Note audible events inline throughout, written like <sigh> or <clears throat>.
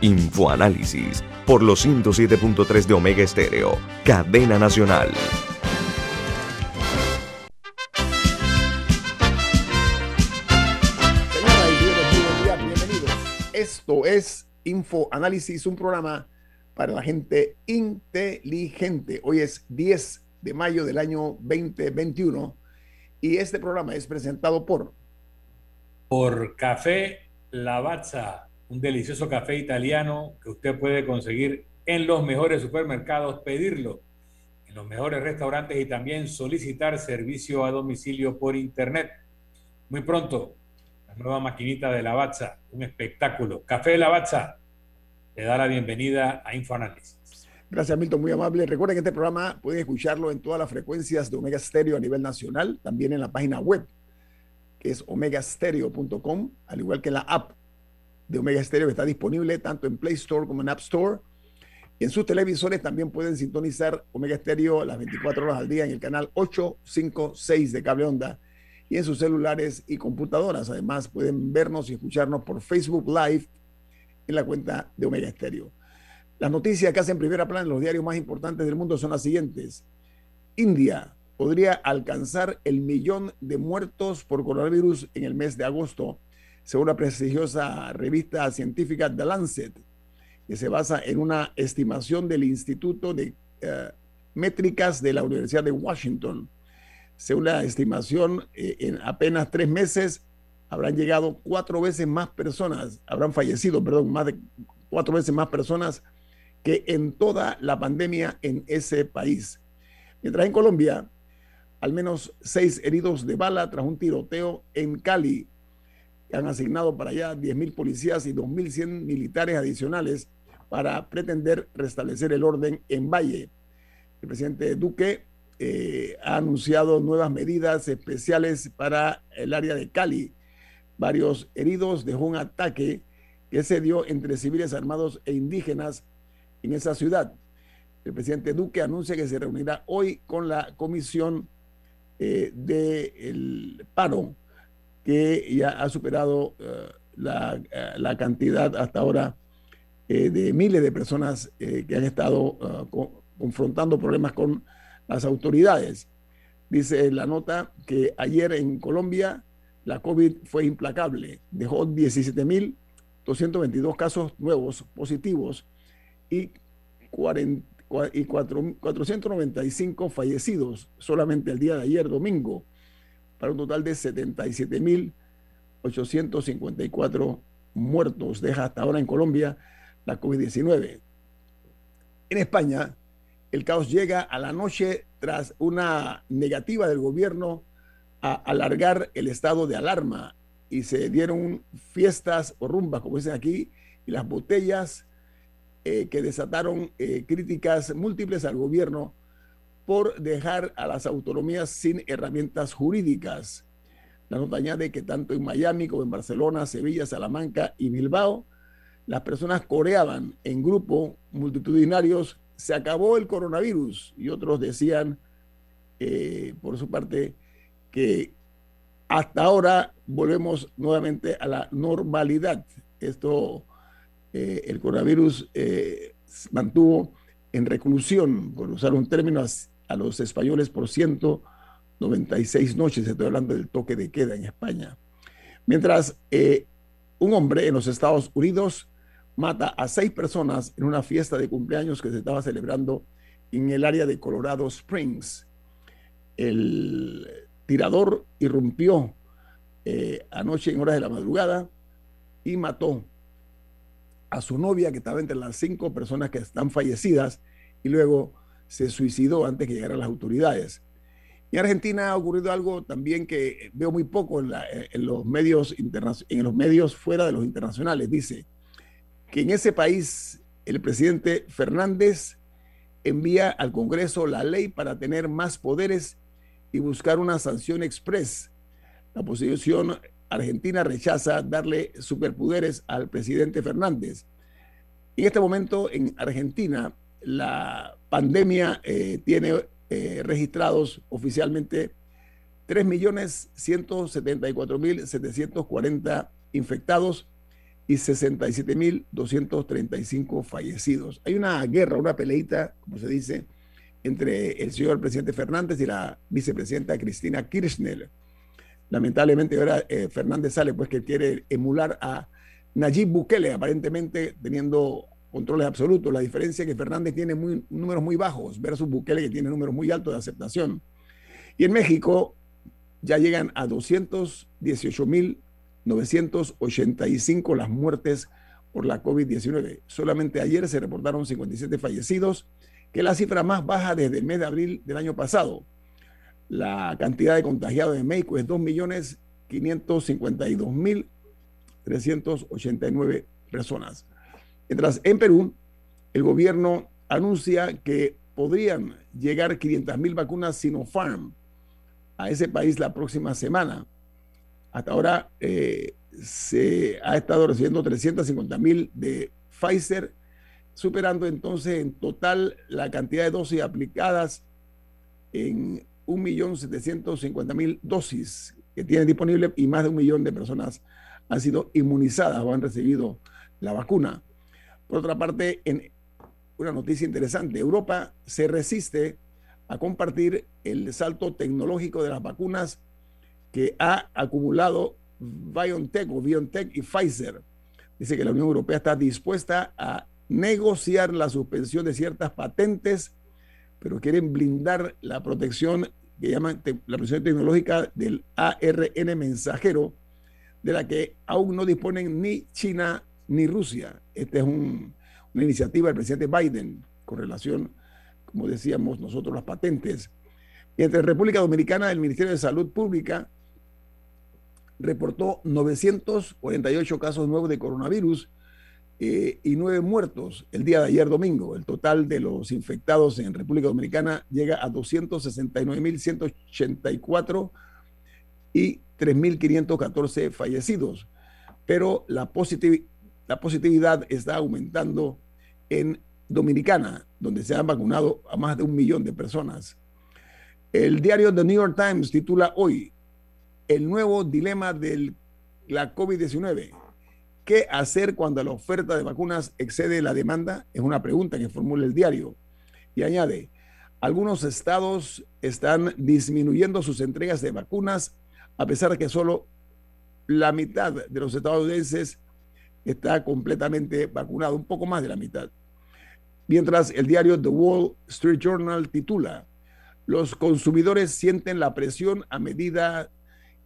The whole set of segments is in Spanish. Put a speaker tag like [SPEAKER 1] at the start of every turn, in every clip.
[SPEAKER 1] Infoanálisis por los 107.3 de Omega Estéreo, cadena nacional.
[SPEAKER 2] Señoras y señores, muy buen día, bienvenidos. Esto es Infoanálisis, un programa para la gente inteligente. Hoy es 10 de mayo del año 2021 y este programa es presentado por
[SPEAKER 3] por Café Lavazza, un delicioso café italiano que usted puede conseguir en los mejores supermercados, pedirlo en los mejores restaurantes y también solicitar servicio a domicilio por internet. Muy pronto, la nueva maquinita de Lavazza, un espectáculo. Café Lavazza le da la bienvenida a Infoanálisis.
[SPEAKER 2] Gracias, Milton, muy amable. Recuerden que este programa pueden escucharlo en todas las frecuencias de Omega Stereo a nivel nacional, también en la página web, que es omegastereo.com, al igual que la app de Omega Stereo, que está disponible tanto en Play Store como en App Store. En sus televisores también pueden sintonizar Omega Stereo las 24 horas al día en el canal 856 de Cable Onda y en sus celulares y computadoras. Además, pueden vernos y escucharnos por Facebook Live en la cuenta de Omega Stereo. Las noticias que hacen primera plana en los diarios más importantes del mundo son las siguientes. India podría alcanzar el millón de muertos por coronavirus en el mes de agosto, según la prestigiosa revista científica The Lancet, que se basa en una estimación del Instituto de uh, Métricas de la Universidad de Washington. Según la estimación, eh, en apenas tres meses habrán llegado cuatro veces más personas, habrán fallecido, perdón, más de cuatro veces más personas que en toda la pandemia en ese país. Mientras en Colombia, al menos seis heridos de bala tras un tiroteo en Cali, han asignado para allá 10.000 policías y 2.100 militares adicionales para pretender restablecer el orden en Valle. El presidente Duque eh, ha anunciado nuevas medidas especiales para el área de Cali. Varios heridos dejó un ataque que se dio entre civiles armados e indígenas en esa ciudad. El presidente Duque anuncia que se reunirá hoy con la comisión eh, del paro, que ya ha superado uh, la, uh, la, cantidad hasta ahora eh, de miles de personas eh, que han estado co confrontando problemas con las autoridades. Dice la nota que ayer en Colombia la COVID fue implacable, dejó 17.222 casos nuevos positivos y, 40, y 4, 495 fallecidos solamente el día de ayer, domingo, para un total de 77.854 muertos. Deja hasta ahora en Colombia la COVID-19. En España, el caos llega a la noche tras una negativa del gobierno a alargar el estado de alarma y se dieron fiestas o rumbas, como dicen aquí, y las botellas eh, que desataron eh, críticas múltiples al gobierno por dejar a las autonomías sin herramientas jurídicas. La nota añade que tanto en Miami como en Barcelona, Sevilla, Salamanca y Bilbao, las personas coreaban en grupo multitudinarios, se acabó el coronavirus y otros decían, eh, por su parte, que hasta ahora volvemos nuevamente a la normalidad. Esto eh, el coronavirus eh, mantuvo en reclusión, por usar un término, a, los españoles por 196 noches. Estoy hablando del toque de queda en España. Mientras eh, un hombre en los Estados Unidos mata a seis personas en una fiesta de cumpleaños que se estaba celebrando en el área de Colorado Springs. El tirador irrumpió eh, anoche en horas de la madrugada y mató a su novia, que estaba entre las cinco personas que están fallecidas, y luego se suicidó antes que llegaran las autoridades. En Argentina ha ocurrido algo también que veo muy poco en, en los medios en los medios fuera de los internacionales. Dice que en ese país el presidente Fernández envía al Congreso la ley para tener más poderes y buscar una sanción express. La oposición argentina rechaza darle superpoderes al presidente Fernández. En este momento en Argentina la pandemia eh, tiene eh, registrados oficialmente 3.174.740 infectados y 67.235 fallecidos. Hay una guerra, una peleita, como se dice, entre el señor presidente Fernández y la vicepresidenta Cristina Kirchner. Lamentablemente ahora eh, Fernández sale pues que quiere emular a Nayib Bukele, aparentemente teniendo controles absolutos. La diferencia es que Fernández tiene números muy bajos versus Bukele que tiene números muy altos de aceptación. Y en México ya llegan a 218.985 las muertes por la COVID-19. Solamente ayer se reportaron 57 fallecidos, que es la cifra más baja desde el mes de abril del año pasado. La cantidad de contagiados en México es 2.552.389 personas. Mientras en Perú, el gobierno anuncia que podrían llegar 500 mil vacunas Sinopharm a ese país la próxima semana. Hasta ahora eh, se ha estado recibiendo 350 mil de Pfizer, superando entonces en total la cantidad de dosis aplicadas en 1.750.000 dosis que tienen disponible y más de un millón de personas han sido inmunizadas o han recibido la vacuna. Por otra parte, una noticia interesante, Europa se resiste a compartir el salto tecnológico de las vacunas que ha acumulado BioNTech o BioNTech y Pfizer. Dice que la Unión Europea está dispuesta a negociar la suspensión de ciertas patentes, pero quieren blindar la protección que llaman la protección tecnológica del ARN mensajero, de la que aún no disponen ni China ni Rusia. Esta es una iniciativa del presidente Biden con relación, como decíamos nosotros, las patentes. Y entre República Dominicana, el Ministerio de Salud Pública reportó 948 casos nuevos de coronavirus eh, y nueve muertos el día de ayer domingo. El total de los infectados en República Dominicana llega a 269.184 y 3.514 fallecidos. Pero la positividad la positividad está aumentando en Dominicana, donde se han vacunado a más de un millón de personas. El diario The New York Times titula hoy el nuevo dilema de la COVID-19. ¿Qué hacer cuando la oferta de vacunas excede la demanda? Es una pregunta que formula el diario. Y añade, algunos estados están disminuyendo sus entregas de vacunas a pesar de que solo la mitad de los estadounidenses está completamente vacunado, un poco más de la mitad. Mientras el diario The Wall Street Journal titula, los consumidores sienten la presión a medida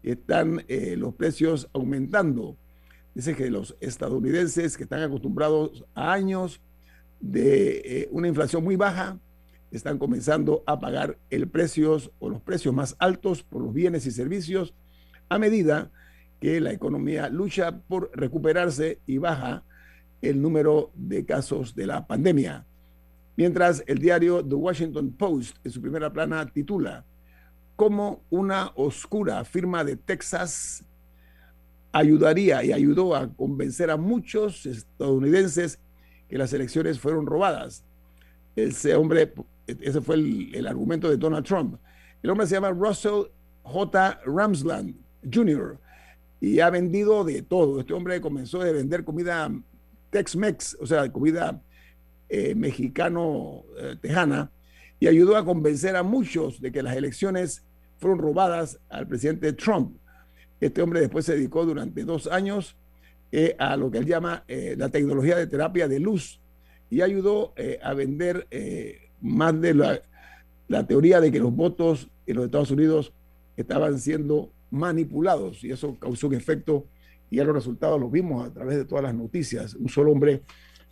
[SPEAKER 2] que están eh, los precios aumentando. Dice que los estadounidenses que están acostumbrados a años de eh, una inflación muy baja, están comenzando a pagar el precios o los precios más altos por los bienes y servicios a medida que la economía lucha por recuperarse y baja el número de casos de la pandemia. Mientras el diario The Washington Post en su primera plana titula cómo una oscura firma de Texas ayudaría y ayudó a convencer a muchos estadounidenses que las elecciones fueron robadas. Ese hombre, ese fue el, el argumento de Donald Trump. El hombre se llama Russell J. Ramsland Jr y ha vendido de todo. Este hombre comenzó a vender comida Tex-Mex, o sea, comida eh, mexicano-tejana, y ayudó a convencer a muchos de que las elecciones fueron robadas al presidente Trump. Este hombre después se dedicó durante dos años eh, a lo que él llama eh, la tecnología de terapia de luz y ayudó a vender más de la, la teoría de que los votos en los Estados Unidos estaban siendo manipulados y eso causó un efecto y ya los resultados los vimos a través de todas las noticias. Un solo hombre,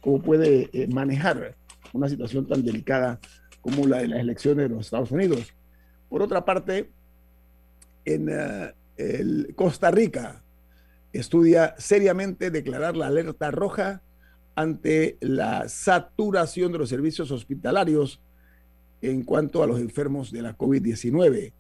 [SPEAKER 2] ¿cómo puede eh, manejar una situación tan delicada como la de las elecciones de los Estados Unidos? Por otra parte, en eh, el Costa Rica estudia seriamente declarar la alerta roja ante la saturación de los servicios hospitalarios en cuanto a los enfermos de la COVID-19.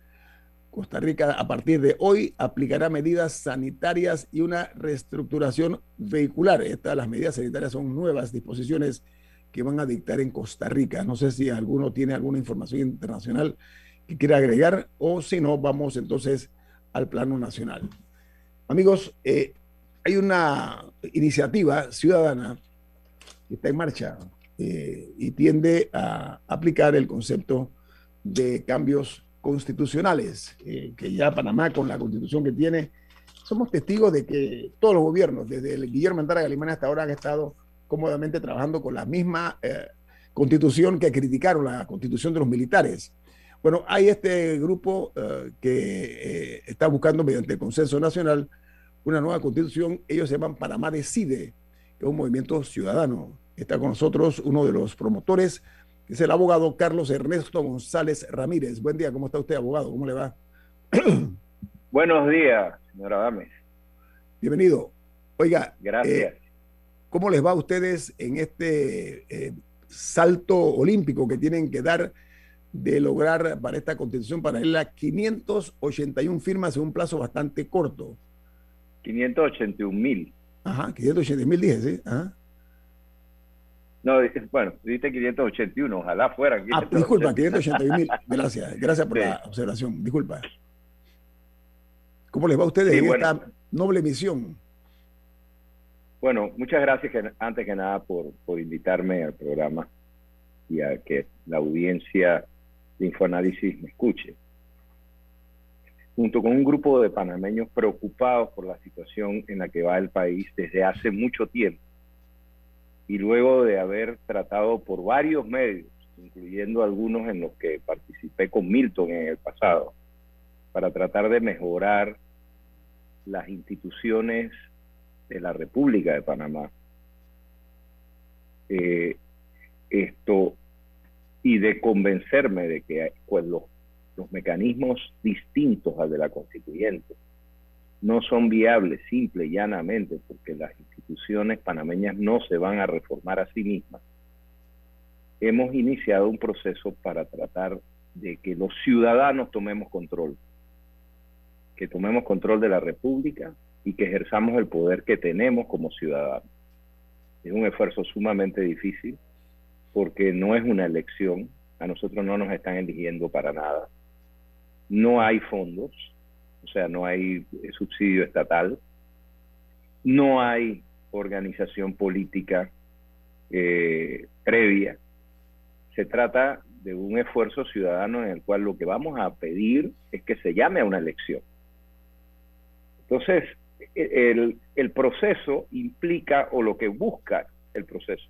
[SPEAKER 2] Costa Rica a partir de hoy aplicará medidas sanitarias y una reestructuración vehicular. Estas las medidas sanitarias son nuevas disposiciones que van a dictar en Costa Rica. No sé si alguno tiene alguna información internacional que quiera agregar o si no, vamos entonces al plano nacional. Amigos, eh, hay una iniciativa ciudadana que está en marcha eh, y tiende a aplicar el concepto de cambios constitucionales, eh, que ya Panamá con la constitución que tiene, somos testigos de que todos los gobiernos, desde el Guillermo Andara Galimán hasta ahora, han estado cómodamente trabajando con la misma eh, constitución que criticaron, la constitución de los militares. Bueno, hay este grupo que está buscando mediante el consenso nacional una nueva constitución, ellos se llaman Panamá Decide, que es un movimiento ciudadano. Está con nosotros uno de los promotores, es el abogado Carlos Ernesto González Ramírez. Buen día, ¿cómo está usted, abogado? ¿Cómo le va? <clears throat>
[SPEAKER 4] Buenos días, señora Gámez.
[SPEAKER 2] Bienvenido. Oiga,
[SPEAKER 4] gracias. Eh,
[SPEAKER 2] ¿Cómo les va a ustedes en este eh, salto olímpico que tienen que dar de lograr para esta constitución, para ir a 581 firmas en un plazo bastante corto?
[SPEAKER 4] 581 mil.
[SPEAKER 2] Ajá, 580 mil dije, ¿sí? Ajá.
[SPEAKER 4] No, bueno, dijiste 581, ojalá fueran.
[SPEAKER 2] Ah, disculpa, 581 mil. <laughs> Gracias, gracias por la observación. Disculpa. ¿Cómo les va a ustedes en esta noble misión?
[SPEAKER 4] Bueno, muchas gracias antes que nada por, por invitarme al programa y a que la audiencia de Infoanálisis me escuche junto con un grupo de panameños preocupados por la situación en la que va el país desde hace mucho tiempo. Y luego de haber tratado por varios medios, incluyendo algunos en los que participé con Milton en el pasado, para tratar de mejorar las instituciones de la República de Panamá. Eh, esto y de convencerme de que pues, los los mecanismos distintos al de la constituyente no son viables simple y llanamente porque las instituciones panameñas no se van a reformar a sí mismas, hemos iniciado un proceso para tratar de que los ciudadanos tomemos control, que tomemos control de la República y que ejerzamos el poder que tenemos como ciudadanos. Es un esfuerzo sumamente difícil porque no es una elección, a nosotros no nos están eligiendo para nada no hay fondos, o sea, no hay subsidio estatal, no hay organización política eh, previa. Se trata de un esfuerzo ciudadano en el cual lo que vamos a pedir es que se llame a una elección. Entonces, el, el proceso implica, o lo que busca el proceso,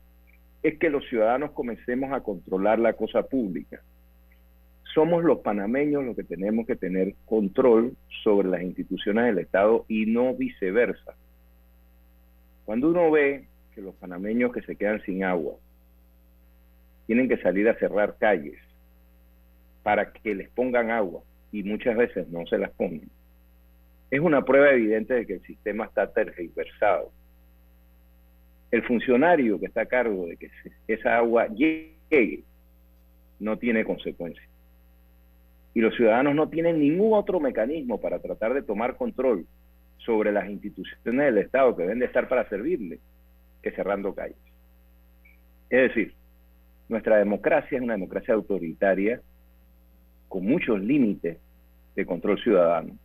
[SPEAKER 4] es que los ciudadanos comencemos a controlar la cosa pública somos los panameños los que tenemos que tener control sobre las instituciones del Estado y no viceversa. Cuando uno ve que los panameños que se quedan sin agua tienen que salir a cerrar calles para que les pongan agua y muchas veces no se las ponen, es una prueba evidente de que el sistema está tergiversado. El funcionario que está a cargo de que esa agua llegue no tiene consecuencias y los ciudadanos no tienen ningún otro mecanismo para tratar de tomar control sobre las instituciones del Estado que deben de estar para servirle que cerrando calles. Es decir, nuestra democracia es una democracia autoritaria con muchos límites de control ciudadano.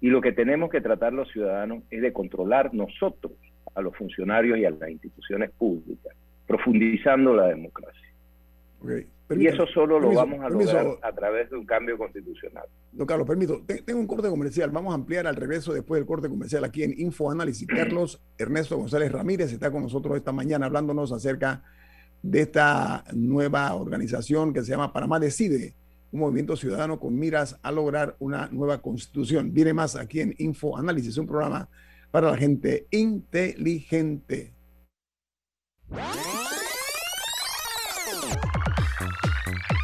[SPEAKER 4] Y lo que tenemos que tratar los ciudadanos es de controlar nosotros a los funcionarios y a las instituciones públicas, profundizando la democracia y eso solo lo vamos a lograr a través de un cambio constitucional.
[SPEAKER 2] Don Carlos, permiso, tengo un corte comercial. Vamos a ampliar al regreso después del corte comercial aquí en Info Análisis. <clears throat> Carlos Ernesto González Ramírez está con nosotros esta mañana hablándonos acerca de esta nueva organización que se llama Panamá Decide, un movimiento ciudadano con miras a lograr una nueva constitución. Viene más aquí en Info Análisis, un programa para la gente inteligente.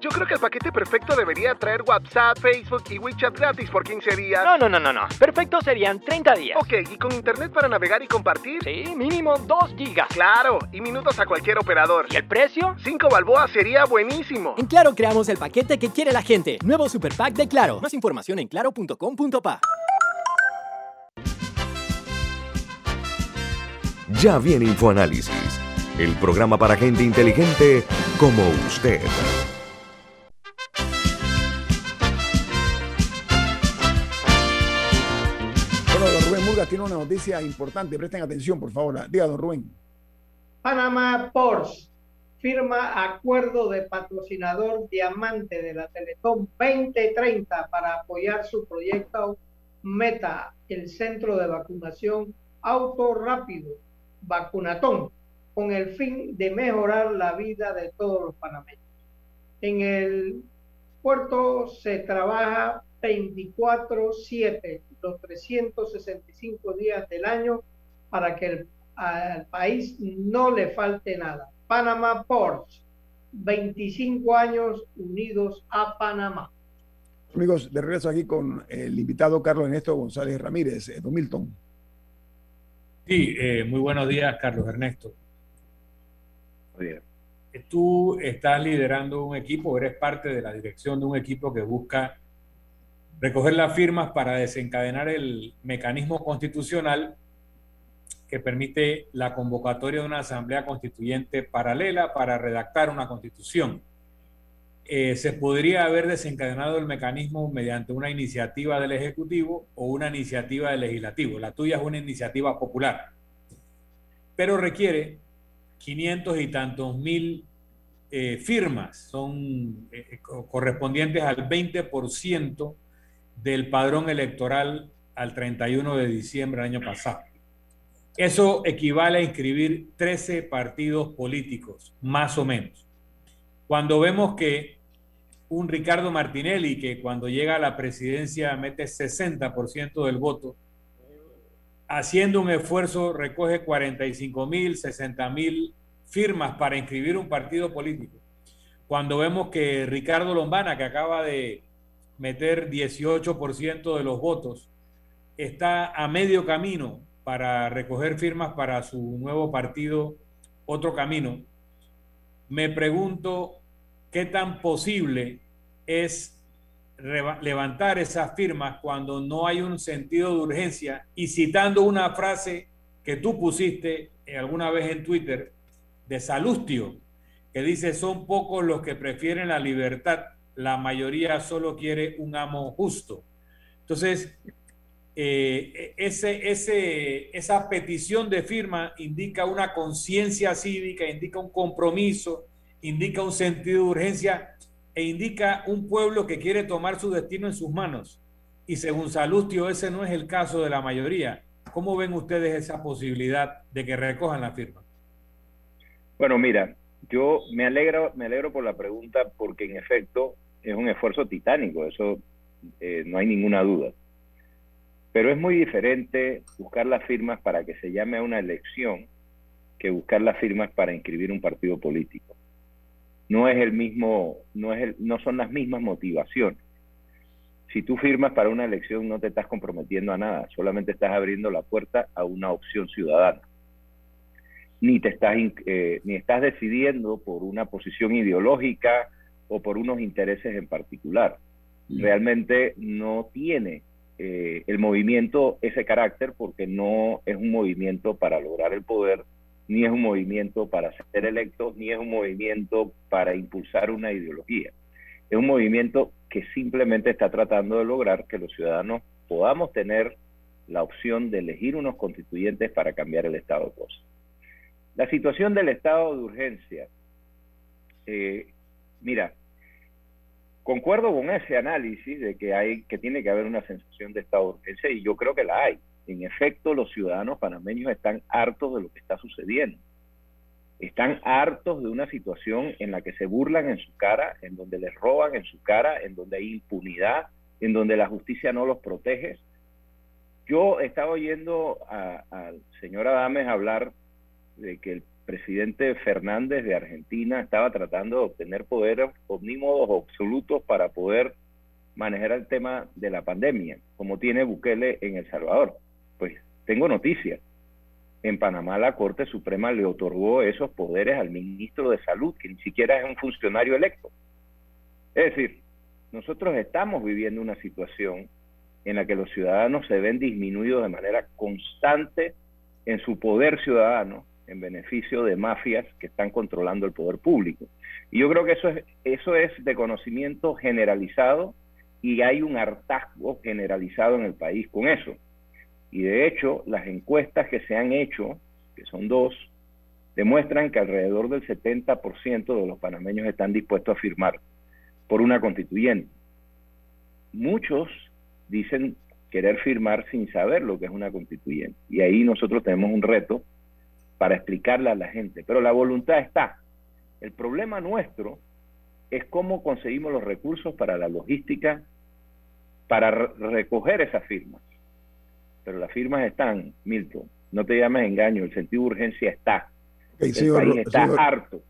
[SPEAKER 5] Yo creo que el paquete perfecto debería traer WhatsApp, Facebook y WeChat gratis por 15 días.
[SPEAKER 6] No, no, no, no, no. Perfecto serían 30 días.
[SPEAKER 5] Ok, ¿y con internet para navegar y compartir?
[SPEAKER 6] Sí, mínimo 2 gigas.
[SPEAKER 5] Claro, y minutos a cualquier operador.
[SPEAKER 6] ¿Y el precio?
[SPEAKER 5] 5 balboas sería buenísimo.
[SPEAKER 6] En Claro creamos el paquete que quiere la gente. Nuevo Super Pack de Claro. Más información en claro.com.pa.
[SPEAKER 1] Ya viene InfoAnálisis, el programa para gente inteligente como usted.
[SPEAKER 2] Tiene una noticia importante. Presten atención, por favor. Diga, don Rubén.
[SPEAKER 7] Panamá Ports firma acuerdo de patrocinador diamante de la Teletón 2030 para apoyar su proyecto Meta, el centro de vacunación auto rápido, vacunatón, con el fin de mejorar la vida de todos los panameños. En el puerto se trabaja 24/7, los 365 días del año, para que el, al país no le falte nada. Panamá Ports, 25 años unidos a Panamá.
[SPEAKER 2] Amigos, de regreso aquí con el invitado Carlos Ernesto González Ramírez, eh, Don Milton.
[SPEAKER 3] Sí, eh, muy buenos días, Carlos Ernesto.
[SPEAKER 4] Muy bien.
[SPEAKER 3] Tú estás liderando un equipo, eres parte de la dirección de un equipo que busca recoger las firmas para desencadenar el mecanismo constitucional que permite la convocatoria de una asamblea constituyente paralela para redactar una constitución. Eh, se podría haber desencadenado el mecanismo mediante una iniciativa del Ejecutivo o una iniciativa del Legislativo. La tuya es una iniciativa popular, pero requiere 500 y tantos mil eh, firmas, son eh, correspondientes al 20% del padrón electoral al 31 de diciembre del año pasado. Eso equivale a inscribir 13 partidos políticos, más o menos. Cuando vemos que un Ricardo Martinelli, que cuando llega a la presidencia mete 60% del voto, haciendo un esfuerzo recoge 45 mil, 60 mil firmas para inscribir un partido político. Cuando vemos que Ricardo Lombana, que acaba de meter 18% de los votos, está a medio camino para recoger firmas para su nuevo partido, Otro Camino, me pregunto qué tan posible es levantar esas firmas cuando no hay un sentido de urgencia. Y citando una frase que tú pusiste alguna vez en Twitter de Salustio, que dice, son pocos los que prefieren la libertad, la mayoría solo quiere un amo justo. Entonces, eh, ese, esa petición de firma indica una conciencia cívica, indica un compromiso, indica un sentido de urgencia e indica un pueblo que quiere tomar su destino en sus manos. Y según Salustio, ese no es el caso de la mayoría. ¿Cómo ven ustedes esa posibilidad de que recojan la firma?
[SPEAKER 4] Bueno, mira, yo me alegro, me alegro por la pregunta porque en efecto es un esfuerzo titánico, eso eh, no hay ninguna duda. Pero es muy diferente buscar las firmas para que se llame a una elección que buscar las firmas para inscribir un partido político. No es el mismo, no es el, no son las mismas motivaciones. Si tú firmas para una elección no te estás comprometiendo a nada, solamente estás abriendo la puerta a una opción ciudadana. Ni te estás eh, ni estás decidiendo por una posición ideológica o por unos intereses en particular. Realmente no tiene eh, el movimiento ese carácter porque no es un movimiento para lograr el poder, ni es un movimiento para ser electo, ni es un movimiento para impulsar una ideología. Es un movimiento que simplemente está tratando de lograr que los ciudadanos podamos tener la opción de elegir unos constituyentes para cambiar el estado de cosas. La situación del estado de urgencia. Eh, mira, concuerdo con ese análisis de que hay que tiene que haber una sensación de estado de urgencia y yo creo que la hay. En efecto, los ciudadanos panameños están hartos de lo que está sucediendo. Están hartos de una situación en la que se burlan en su cara, en donde les roban en su cara, en donde hay impunidad, en donde la justicia no los protege. Yo estaba oyendo al señor Adames hablar de que el presidente Fernández de Argentina estaba tratando de obtener poderes omnímodos absolutos para poder manejar el tema de la pandemia, como tiene Bukele en El Salvador. Pues tengo noticias. En Panamá la Corte Suprema le otorgó esos poderes al ministro de Salud, que ni siquiera es un funcionario electo. Es decir, nosotros estamos viviendo una situación en la que los ciudadanos se ven disminuidos de manera constante en su poder ciudadano en beneficio de mafias que están controlando el poder público. Y yo creo que eso es, eso es de conocimiento generalizado y hay un hartazgo generalizado en el país con eso. Y de hecho, las encuestas que se han hecho, que son dos, demuestran que alrededor del 70% de los panameños están dispuestos a firmar por una constituyente. Muchos dicen querer firmar sin saber lo que es una constituyente. Y ahí nosotros tenemos un reto para explicarle a la gente. Pero la voluntad está. El problema nuestro es cómo conseguimos los recursos para la logística, para recoger esas firmas. Pero las firmas están, Milton. No te llames engaño, el sentido de urgencia está. el país está harto.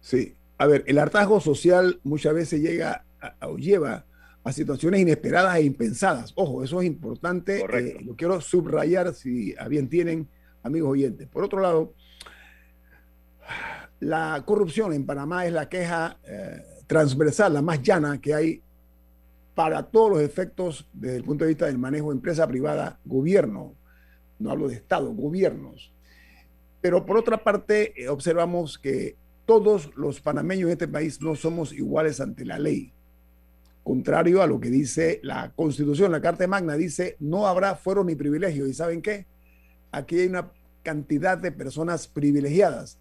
[SPEAKER 2] Sí. A ver, el hartazgo social muchas veces llega o lleva a situaciones inesperadas e impensadas. Ojo, eso es importante. Eh, lo quiero subrayar si a bien tienen amigos oyentes. Por otro lado, la corrupción en Panamá es la queja eh, transversal, la más llana que hay para todos los efectos desde el punto de vista del manejo de empresa privada, gobierno. No hablo de Estado, gobiernos. Pero por otra parte, eh, observamos que todos los panameños en este país no somos iguales ante la ley. Contrario a lo que dice la Constitución, la Carta Magna dice, no habrá fuero ni privilegio. ¿Y saben qué? Aquí hay una cantidad de personas privilegiadas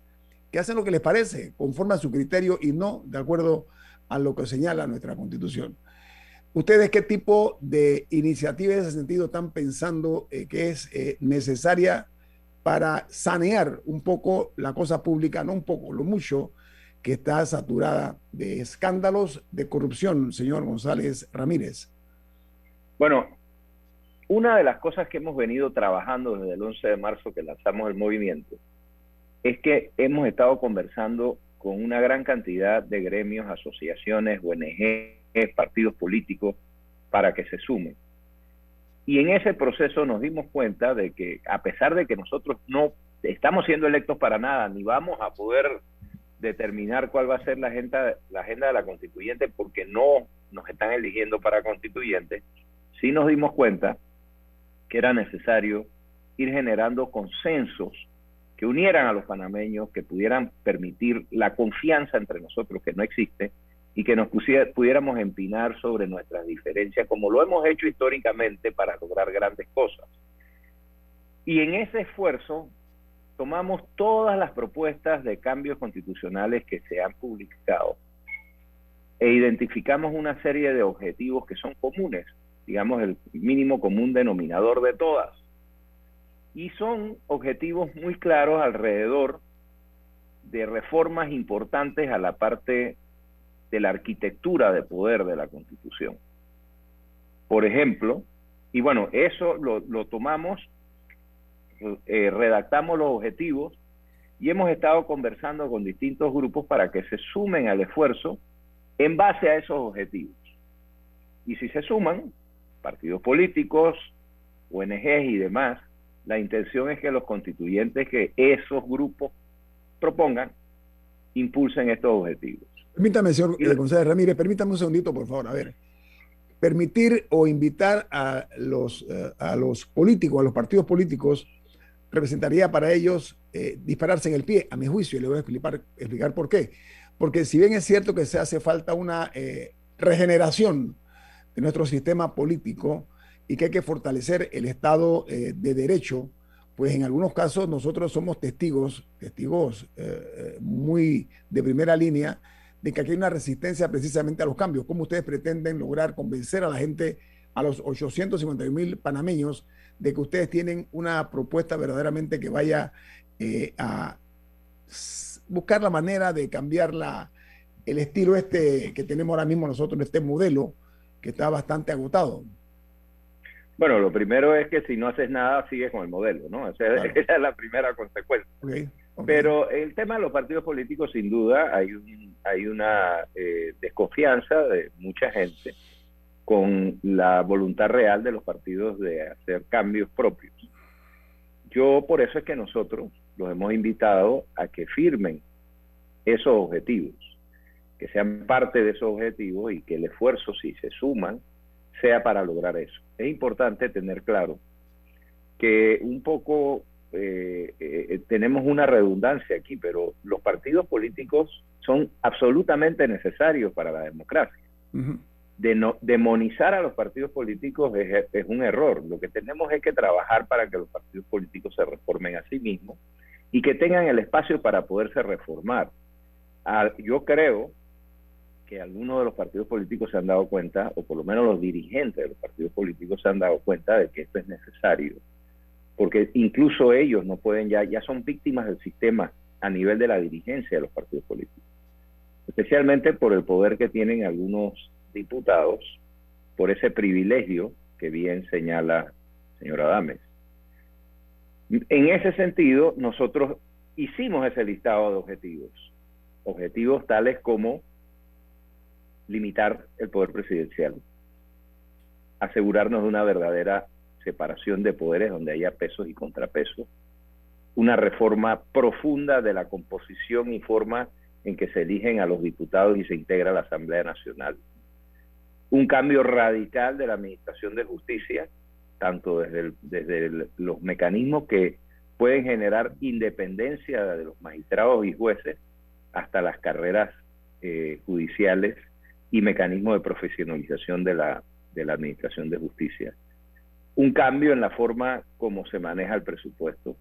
[SPEAKER 2] que hacen lo que les parece, conforme a su criterio y no de acuerdo a lo que señala nuestra constitución. ¿Ustedes qué tipo de iniciativa en ese sentido están pensando eh, que es eh, necesaria para sanear un poco la cosa pública, no un poco, lo mucho que está saturada de escándalos de corrupción, señor González Ramírez?
[SPEAKER 4] Bueno, una de las cosas que hemos venido trabajando desde el 11 de marzo que lanzamos el movimiento es que hemos estado conversando con una gran cantidad de gremios, asociaciones, ONG, partidos políticos, para que se sumen. Y en ese proceso nos dimos cuenta de que a pesar de que nosotros no estamos siendo electos para nada, ni vamos a poder determinar cuál va a ser la agenda, la agenda de la constituyente porque no nos están eligiendo para constituyente, sí nos dimos cuenta que era necesario ir generando consensos que unieran a los panameños, que pudieran permitir la confianza entre nosotros que no existe y que nos pudiéramos empinar sobre nuestras diferencias como lo hemos hecho históricamente para lograr grandes cosas. Y en ese esfuerzo tomamos todas las propuestas de cambios constitucionales que se han publicado e identificamos una serie de objetivos que son comunes, digamos el mínimo común denominador de todas y son objetivos muy claros alrededor de reformas importantes a la parte de la arquitectura de poder de la Constitución. Por ejemplo, y bueno, eso lo, tomamos, eh, redactamos los objetivos y hemos estado conversando con distintos grupos para que se sumen al esfuerzo en base a esos objetivos. Y si se suman, partidos políticos, ONGs y demás, la intención es que los constituyentes que esos grupos propongan impulsen estos objetivos.
[SPEAKER 2] Permítame, señor González Ramírez, permítame un segundito, por favor. A ver, permitir o invitar a los, eh, a los políticos, a los partidos políticos, representaría para ellos eh, dispararse en el pie, a mi juicio, y le voy a explicar, explicar por qué. Porque si bien es cierto que se hace falta una eh, regeneración de nuestro sistema político y que hay que fortalecer el Estado eh, de Derecho, pues en algunos casos nosotros somos testigos, testigos eh, muy de primera línea, de que aquí hay una resistencia precisamente a los cambios. ¿Cómo ustedes pretenden lograr convencer a la gente, a los 851 mil panameños, de que ustedes tienen una propuesta verdaderamente que vaya eh, a buscar la manera de cambiar la, el estilo este que tenemos ahora mismo nosotros, este modelo que está bastante agotado?
[SPEAKER 4] Bueno, lo primero es que si no haces nada, sigues con el modelo, ¿no? Esa, es la primera consecuencia. Pero el tema de los partidos políticos, sin duda, hay, hay una eh, desconfianza de mucha gente con la voluntad real de los partidos de hacer cambios propios. Yo por eso es que nosotros los hemos invitado a que firmen esos objetivos, que sean parte de esos objetivos y que el esfuerzo, si se suman, sea para lograr eso. Es importante tener claro que un poco eh, eh, tenemos una redundancia aquí, pero los partidos políticos son absolutamente necesarios para la democracia. de no, demonizar a los partidos políticos es, es, un error. Lo que tenemos es que trabajar para que los partidos políticos se reformen a sí mismos y que tengan el espacio para poderse reformar. Ah, yo creo que algunos de los partidos políticos se han dado cuenta, o por lo menos los dirigentes de los partidos políticos se han dado cuenta de que esto es necesario. Porque incluso ellos no pueden ya, ya son víctimas del sistema a nivel de la dirigencia de los partidos políticos, especialmente por el poder que tienen algunos diputados, por ese privilegio que bien señala señora Dames. En ese sentido, nosotros hicimos ese listado de objetivos, objetivos tales como limitar el poder presidencial, asegurarnos de una verdadera separación de poderes donde haya pesos y contrapesos, una reforma profunda de la composición y forma en que se eligen a los diputados y se integra la Asamblea Nacional, un cambio radical de la Administración de Justicia, tanto desde, los mecanismos que pueden generar independencia de los magistrados y jueces hasta las carreras eh, judiciales y mecanismos de profesionalización de la, de la Administración de Justicia un cambio en la forma como se maneja el presupuesto.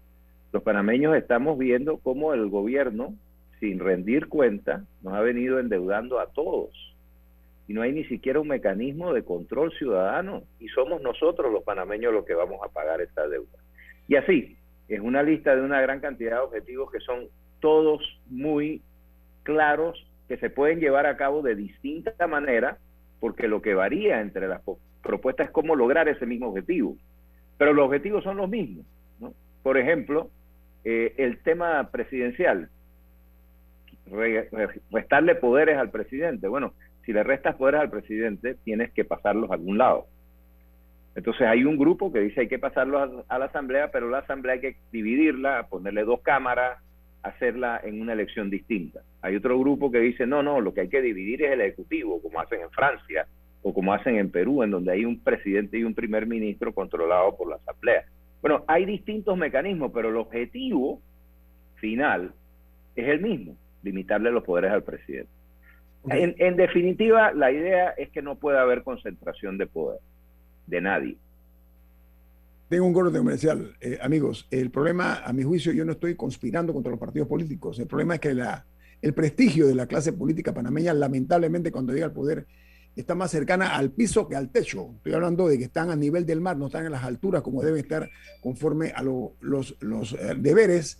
[SPEAKER 4] Los panameños estamos viendo cómo el gobierno, sin rendir cuenta, nos ha venido endeudando a todos. Y no hay ni siquiera un mecanismo de control ciudadano. Y somos nosotros los panameños los que vamos a pagar esta deuda. Y así, es una lista de una gran cantidad de objetivos que son todos muy claros, que se pueden llevar a cabo de distinta manera, porque lo que varía entre las propuesta es cómo lograr ese mismo objetivo. Pero los objetivos son los mismos. Por ejemplo, eh, el tema presidencial, restarle poderes al presidente. Bueno, si le restas poderes al presidente, tienes que pasarlos a algún lado. Entonces hay un grupo que dice hay que pasarlos a, la asamblea, pero la asamblea hay que dividirla, ponerle dos cámaras, hacerla en una elección distinta. Hay otro grupo que dice no, no, lo que hay que dividir es el ejecutivo, como hacen en Francia, o como hacen en Perú, en donde hay un presidente y un primer ministro controlado por la Asamblea. Bueno, hay distintos mecanismos, pero el objetivo final es el mismo, limitarle los poderes al presidente. En, definitiva, la idea es que no puede haber concentración de poder de nadie.
[SPEAKER 2] Tengo un corte comercial. Eh, amigos, el problema, a mi juicio, yo no estoy conspirando contra los partidos políticos. El problema es que la, el prestigio de la clase política panameña, lamentablemente, cuando llega al poder, está más cercana al piso que al techo. Estoy hablando de que están a nivel del mar, no están en las alturas como deben estar conforme a los, eh, deberes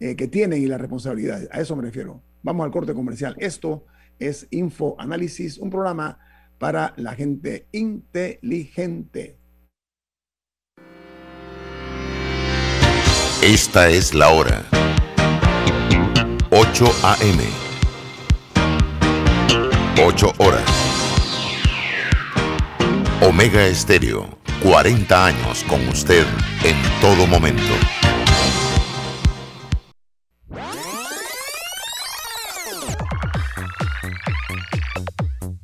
[SPEAKER 2] eh, que tienen y las responsabilidades. A eso me refiero. Vamos al corte comercial. Esto es Info Análisis, un programa para la gente inteligente.
[SPEAKER 1] Esta es la hora. 8 a.m. 8 horas. Omega Estéreo, 40 años con usted en todo momento.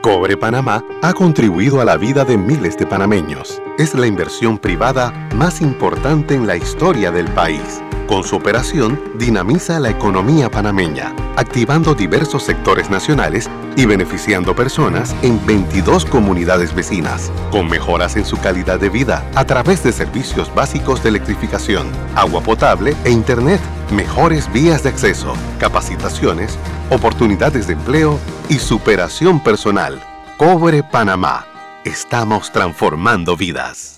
[SPEAKER 8] Cobre Panamá ha contribuido a la vida de miles de panameños. Es la inversión privada más importante en la historia del país. Con su operación, dinamiza la economía panameña, activando diversos sectores nacionales y beneficiando personas en 22 comunidades vecinas, con mejoras en su calidad de vida a través de servicios básicos de electrificación, agua potable e Internet, mejores vías de acceso, capacitaciones, oportunidades de empleo y superación personal. Cobre Panamá. Estamos transformando vidas.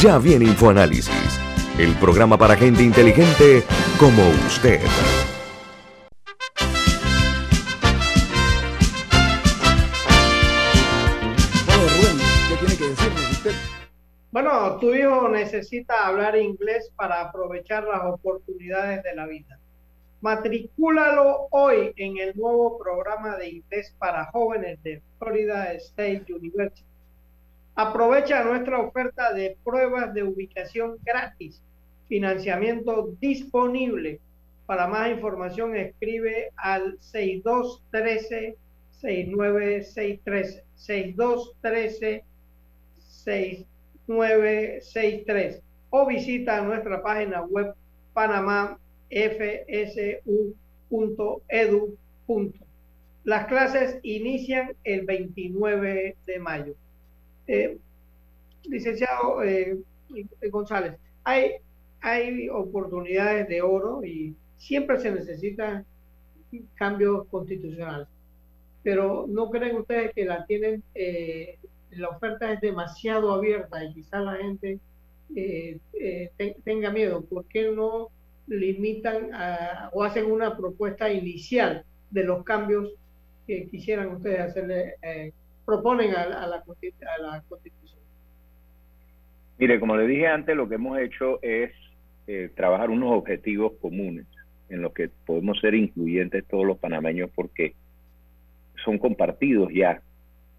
[SPEAKER 1] Ya viene InfoAnálisis, el programa para gente inteligente como usted.
[SPEAKER 2] Bueno,
[SPEAKER 7] tu hijo necesita hablar inglés para aprovechar las oportunidades de la vida. Matricúlalo hoy en el nuevo programa de inglés para jóvenes de Florida State University. Aprovecha nuestra oferta de pruebas de ubicación gratis, financiamiento disponible. Para más información escribe al 6213 6963 6213 6963 o visita nuestra página web panamafsu.edu. Las clases inician el 29 de mayo. Eh, licenciado eh, González, hay, hay oportunidades de oro y siempre se necesitan cambios constitucionales, pero ¿no creen ustedes que la tienen, eh, la oferta es demasiado abierta y quizás la gente te, tenga miedo? ¿Por qué no limitan o hacen una propuesta inicial de los cambios que quisieran ustedes hacerle? Proponen a, a, la, a, la, Constitución?
[SPEAKER 4] Mire, como le dije antes, lo que hemos hecho es eh, trabajar unos objetivos comunes en los que podemos ser incluyentes todos los panameños porque son compartidos ya.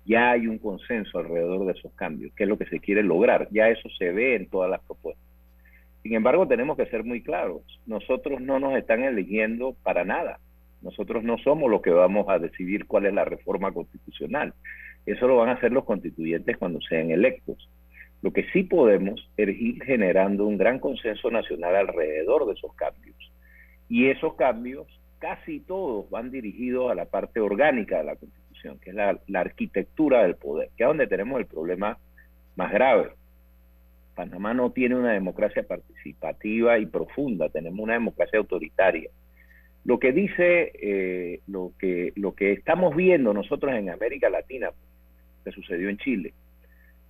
[SPEAKER 4] Ya hay un consenso alrededor de esos cambios, que es lo que se quiere lograr. Ya eso se ve en todas las propuestas. Sin embargo, tenemos que ser muy claros. Nosotros no nos están eligiendo para nada. Nosotros no somos los que vamos a decidir cuál es la reforma constitucional. Eso lo van a hacer los constituyentes cuando sean electos. Lo que sí podemos es ir generando un gran consenso nacional alrededor de esos cambios. Y esos cambios, casi todos van dirigidos a la parte orgánica de la Constitución, que es la, la arquitectura del poder, que es donde tenemos el problema más grave. Panamá no tiene una democracia participativa y profunda, tenemos una democracia autoritaria. Lo que dice, eh, lo, que, lo que estamos viendo nosotros en América Latina, que sucedió en Chile,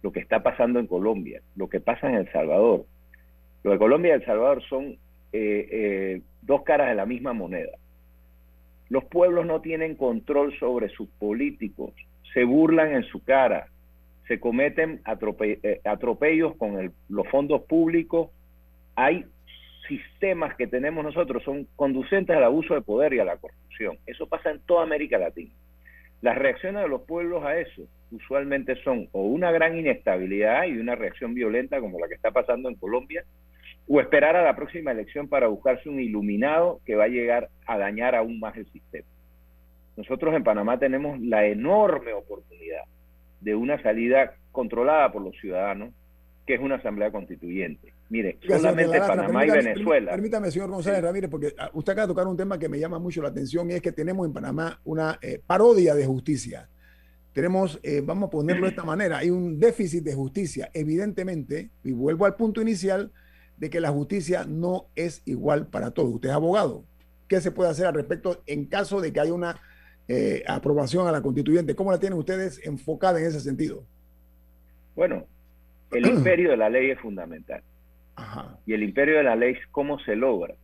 [SPEAKER 4] lo que está pasando en Colombia, lo que pasa en El Salvador. Lo de Colombia y El Salvador son eh, eh, dos caras de la misma moneda. Los pueblos no tienen control sobre sus políticos, se burlan en su cara, se cometen atrope atropellos con los fondos públicos. Hay sistemas que tenemos nosotros, son conducentes al abuso de poder y a la corrupción. Eso pasa en toda América Latina. Las reacciones de los pueblos a eso usualmente son o una gran inestabilidad y una reacción violenta como la que está pasando en Colombia, o esperar a la próxima elección para buscarse un iluminado que va a llegar a dañar aún más el sistema. Nosotros en Panamá tenemos la enorme oportunidad de una salida controlada por los ciudadanos, que es una asamblea constituyente. Mire, solamente Panamá y Venezuela.
[SPEAKER 2] Permítame, señor González Ramírez, porque ah, usted acaba de tocar un tema que me llama mucho la atención y es que tenemos en Panamá una eh, parodia de justicia. Tenemos, eh, vamos a ponerlo de esta manera, hay un déficit de justicia, evidentemente, y vuelvo al punto inicial de que la justicia no es igual para todos. Usted es abogado. ¿Qué se puede hacer al respecto en caso de que haya una eh, aprobación a la constituyente? ¿Cómo la tienen ustedes enfocada en ese sentido?
[SPEAKER 4] Bueno, el <clears throat> imperio de la ley es fundamental. Y el imperio de la ley, ¿cómo se logra?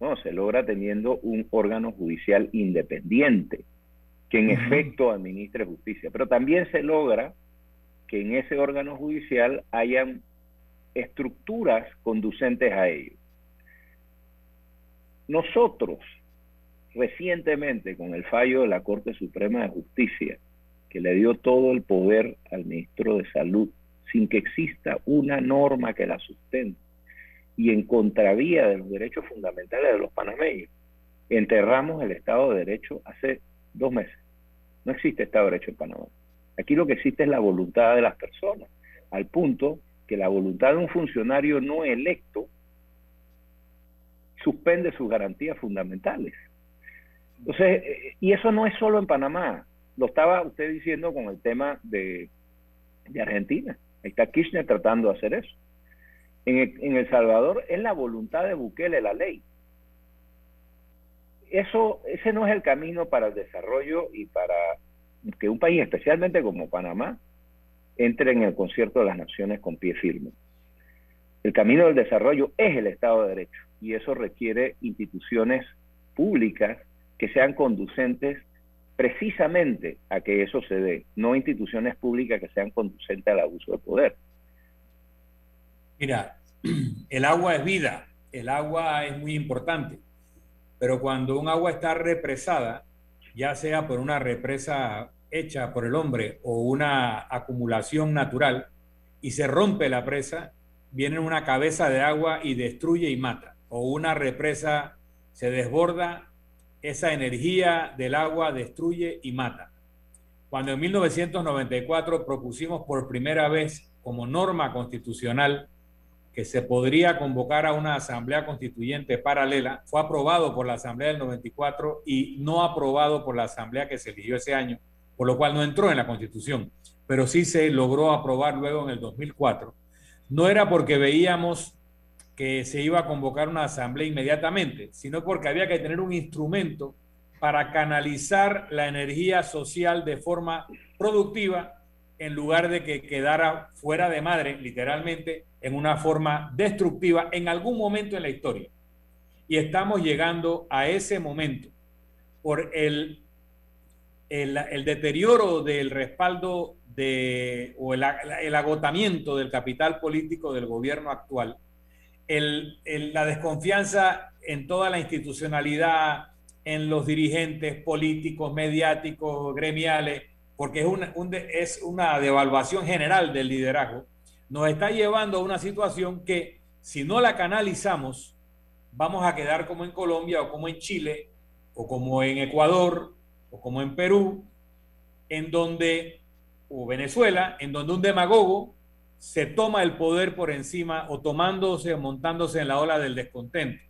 [SPEAKER 4] No, se logra teniendo un órgano judicial independiente que en efecto administre justicia. Pero también se logra que en ese órgano judicial hayan estructuras conducentes a ello. Nosotros, recientemente, con el fallo de la Corte Suprema de Justicia, que le dio todo el poder al ministro de Salud, sin que exista una norma que la sustente, y en contravía de los derechos fundamentales de los panameños, enterramos el Estado de Derecho hace dos meses. No existe Estado de Derecho en Panamá. Aquí lo que existe es la voluntad de las personas, al punto que la voluntad de un funcionario no electo suspende sus garantías fundamentales. Entonces, eh, y eso no es solo en Panamá, lo estaba usted diciendo con el tema de, Argentina. Ahí está Kirchner tratando de hacer eso. En el, en el Salvador es la voluntad de Bukele la ley. Eso, ese no es el camino para el desarrollo y para que un país, especialmente como Panamá, entre en el concierto de las naciones con pie firme. El camino del desarrollo es el Estado de Derecho y eso requiere instituciones públicas que sean conducentes precisamente a que eso se dé, no instituciones públicas que sean conducentes al abuso de poder.
[SPEAKER 3] Mira, <clears throat> el agua es vida, el agua es muy importante, pero cuando un agua está represada, ya sea por una represa hecha por el hombre o una acumulación natural, y se rompe la presa, viene una cabeza de agua y destruye y mata, o una represa se desborda esa energía del agua destruye y mata. Cuando en 1994 propusimos por primera vez como norma constitucional que se podría convocar a una asamblea constituyente paralela, fue aprobado por la asamblea del 94 y no aprobado por la asamblea que se eligió ese año, por lo cual no entró en la constitución, pero sí se logró aprobar luego en el 2004. No era porque veíamos que se iba a convocar una asamblea inmediatamente, sino porque había que tener un instrumento para canalizar la energía social de forma productiva en lugar de que quedara fuera de madre, literalmente, en una forma destructiva en algún momento en la historia. Y estamos llegando a ese momento por el, el, deterioro del respaldo de, o el, el agotamiento del capital político del gobierno actual la desconfianza en toda la institucionalidad, en los dirigentes políticos, mediáticos, gremiales, porque es una, es una devaluación general del liderazgo, nos está llevando a una situación que si no la canalizamos, vamos a quedar como en Colombia o como en Chile o como en Ecuador o como en Perú, en donde, o Venezuela, en donde un demagogo se toma el poder por encima o tomándose o montándose en la ola del descontento.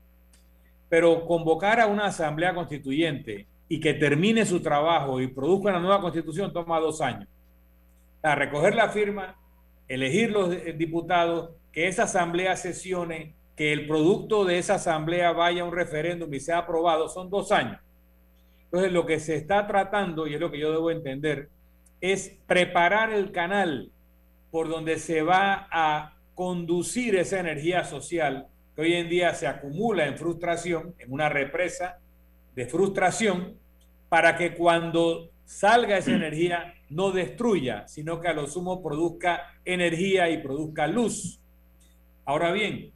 [SPEAKER 3] Pero convocar a una asamblea constituyente y que termine su trabajo y produzca una nueva constitución toma dos años. A recoger la firma, elegir los diputados, que esa asamblea sesione, que el producto de esa asamblea vaya a un referéndum y sea aprobado, son dos años. Entonces lo que se está tratando, y es lo que yo debo entender, es preparar el canal por donde se va a conducir esa energía social que hoy en día se acumula en frustración, en una represa de frustración, para que cuando salga esa <clears throat> energía no destruya, sino que a lo sumo produzca energía y produzca luz. Ahora bien,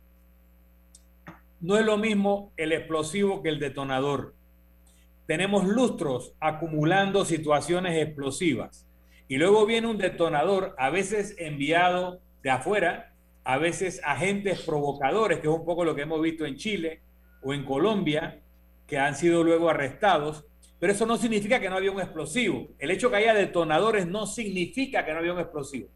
[SPEAKER 3] no es lo mismo el explosivo que el detonador. Tenemos lustros acumulando situaciones explosivas y luego viene un detonador, a veces enviado de afuera, a veces agentes provocadores, que es un poco lo que hemos visto en Chile o en Colombia, que han sido luego arrestados. Pero eso no significa que no había un explosivo. El hecho que haya detonadores no significa que no había un explosivo.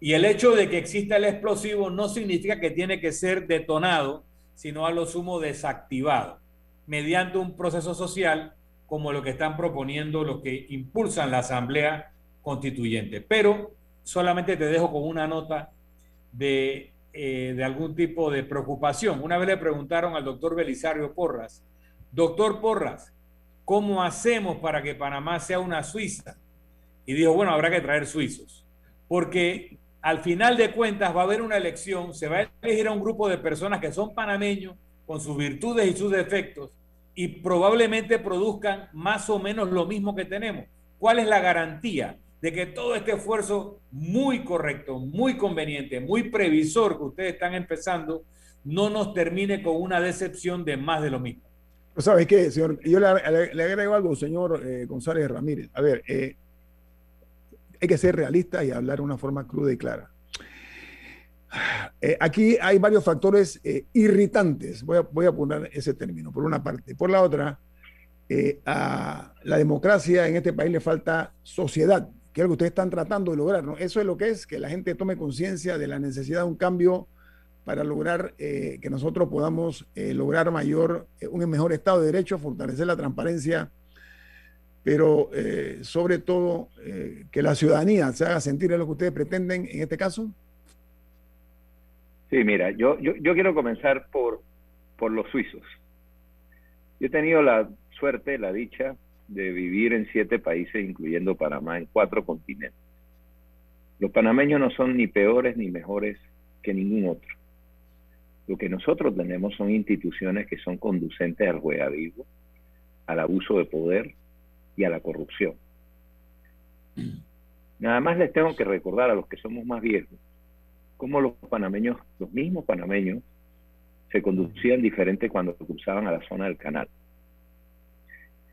[SPEAKER 3] Y el hecho de que exista el explosivo no significa que tiene que ser detonado, sino a lo sumo desactivado, mediante un proceso social como lo que están proponiendo los que impulsan la Asamblea constituyente. Pero solamente te dejo con una nota de, eh, de algún tipo de preocupación. Una vez le preguntaron al doctor Belisario Porras, doctor Porras, ¿cómo hacemos para que Panamá sea una Suiza? Y dijo, bueno, habrá que traer suizos, porque al final de cuentas va a haber una elección, se va a elegir a un grupo de personas que son panameños, con sus virtudes y sus defectos y probablemente produzcan más o menos lo mismo que tenemos. ¿Cuál es la garantía de que todo este esfuerzo muy correcto, muy conveniente, muy previsor que ustedes están empezando, no nos termine con una decepción de más de lo mismo?
[SPEAKER 2] Sabes qué, señor, yo le, agrego algo, señor eh, González Ramírez. A ver, eh, hay que ser realista y hablar de una forma cruda y clara. Eh, aquí hay varios factores irritantes, voy a, voy a, poner ese término, por una parte. Por la otra, a la democracia en este país le falta sociedad, que es lo que ustedes están tratando de lograr. ¿no? Eso es lo que es, que la gente tome conciencia de la necesidad de un cambio para lograr que nosotros podamos lograr mayor, un mejor Estado de Derecho, fortalecer la transparencia, pero sobre todo que la ciudadanía se haga sentir lo que ustedes pretenden en este caso.
[SPEAKER 4] Sí, mira, yo, yo, yo quiero comenzar por, por los suizos. Yo he tenido la suerte, la dicha de vivir en siete países, incluyendo Panamá, en cuatro continentes. Los panameños no son ni peores ni mejores que ningún otro. Lo que nosotros tenemos son instituciones que son conducentes al vivo, al abuso de poder y a la corrupción. Nada más les tengo que recordar a los que somos más viejos cómo los panameños, los mismos panameños, se conducían diferente cuando cruzaban a la zona del canal.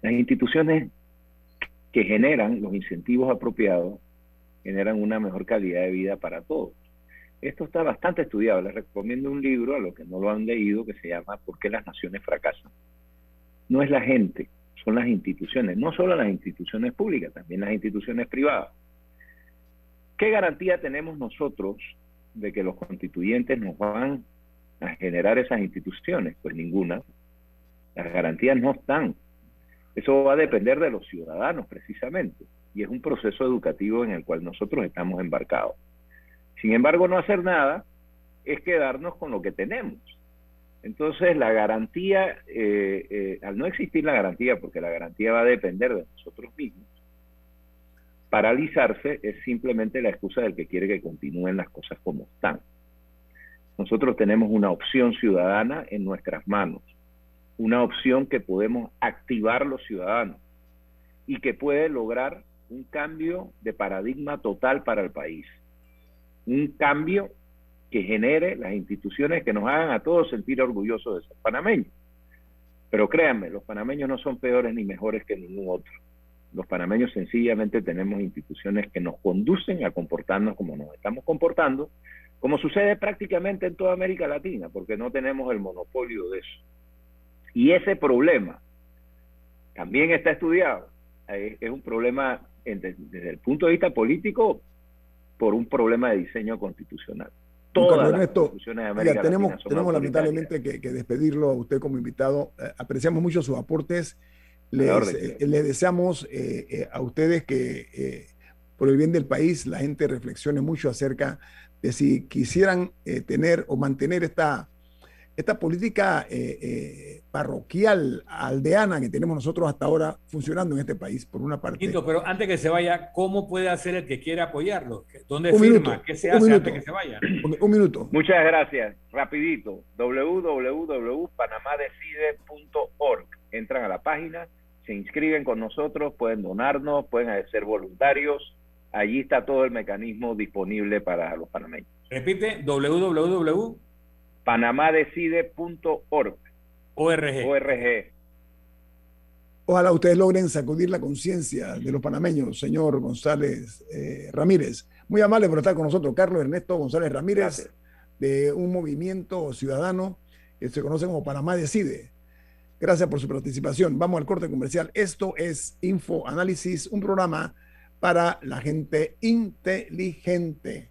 [SPEAKER 4] Las instituciones que generan los incentivos apropiados generan una mejor calidad de vida para todos. Esto está bastante estudiado. Les recomiendo un libro a los que no lo han leído que se llama ¿Por qué las naciones fracasan? No es la gente, son las instituciones, no solo las instituciones públicas, también las instituciones privadas. ¿Qué garantía tenemos nosotros de que los constituyentes nos van a generar esas instituciones? Pues ninguna. Las garantías no están. Eso va a depender de los ciudadanos precisamente. Y es un proceso educativo en el cual nosotros estamos embarcados. Sin embargo, no hacer nada es quedarnos con lo que tenemos. Entonces, la garantía, eh, eh, al no existir la garantía, porque la garantía va a depender de nosotros mismos, Paralizarse es simplemente la excusa del que quiere que continúen las cosas como están. Nosotros tenemos una opción ciudadana en nuestras manos, una opción que podemos activar los ciudadanos y que puede lograr un cambio de paradigma total para el país. Un cambio que genere las instituciones que nos hagan a todos sentir orgullosos de ser panameños. Pero créanme, los panameños no son peores ni mejores que ningún otro. Los panameños sencillamente tenemos instituciones que nos conducen a comportarnos como nos estamos comportando, como sucede prácticamente en toda América Latina, porque no tenemos el monopolio de eso. Y ese problema también está estudiado. Es un problema desde el punto de vista político por un problema de diseño constitucional.
[SPEAKER 2] Todas las instituciones de América tenemos, Latina tenemos lamentablemente que, despedirlo a usted como invitado. Eh, apreciamos mucho sus aportes les, eh, deseamos eh, eh, a ustedes que por el bien del país la gente reflexione mucho acerca de si quisieran tener o mantener esta, esta política parroquial, aldeana que tenemos nosotros hasta ahora funcionando en este país, por una parte.
[SPEAKER 3] pero antes que se vaya, ¿cómo puede hacer el que quiera apoyarlo? ¿Dónde firma? ¿Qué se hace antes que se vaya?
[SPEAKER 2] Un, minuto.
[SPEAKER 4] Muchas gracias. Rapidito. www.panamadecide.org. Entran a la página se inscriben con nosotros, pueden donarnos, pueden ser voluntarios. Allí está todo el mecanismo disponible para los panameños.
[SPEAKER 3] Repite, www.panamadecide.org. ORG.
[SPEAKER 4] ORG.
[SPEAKER 2] Ojalá ustedes logren sacudir la conciencia de los panameños, señor González eh, Ramírez. Muy amable por estar con nosotros, Carlos Ernesto González Ramírez, de un movimiento ciudadano que se conoce como Panamá Decide. Gracias por su participación. Vamos al corte comercial. Esto es Info Análisis, un programa para la gente inteligente.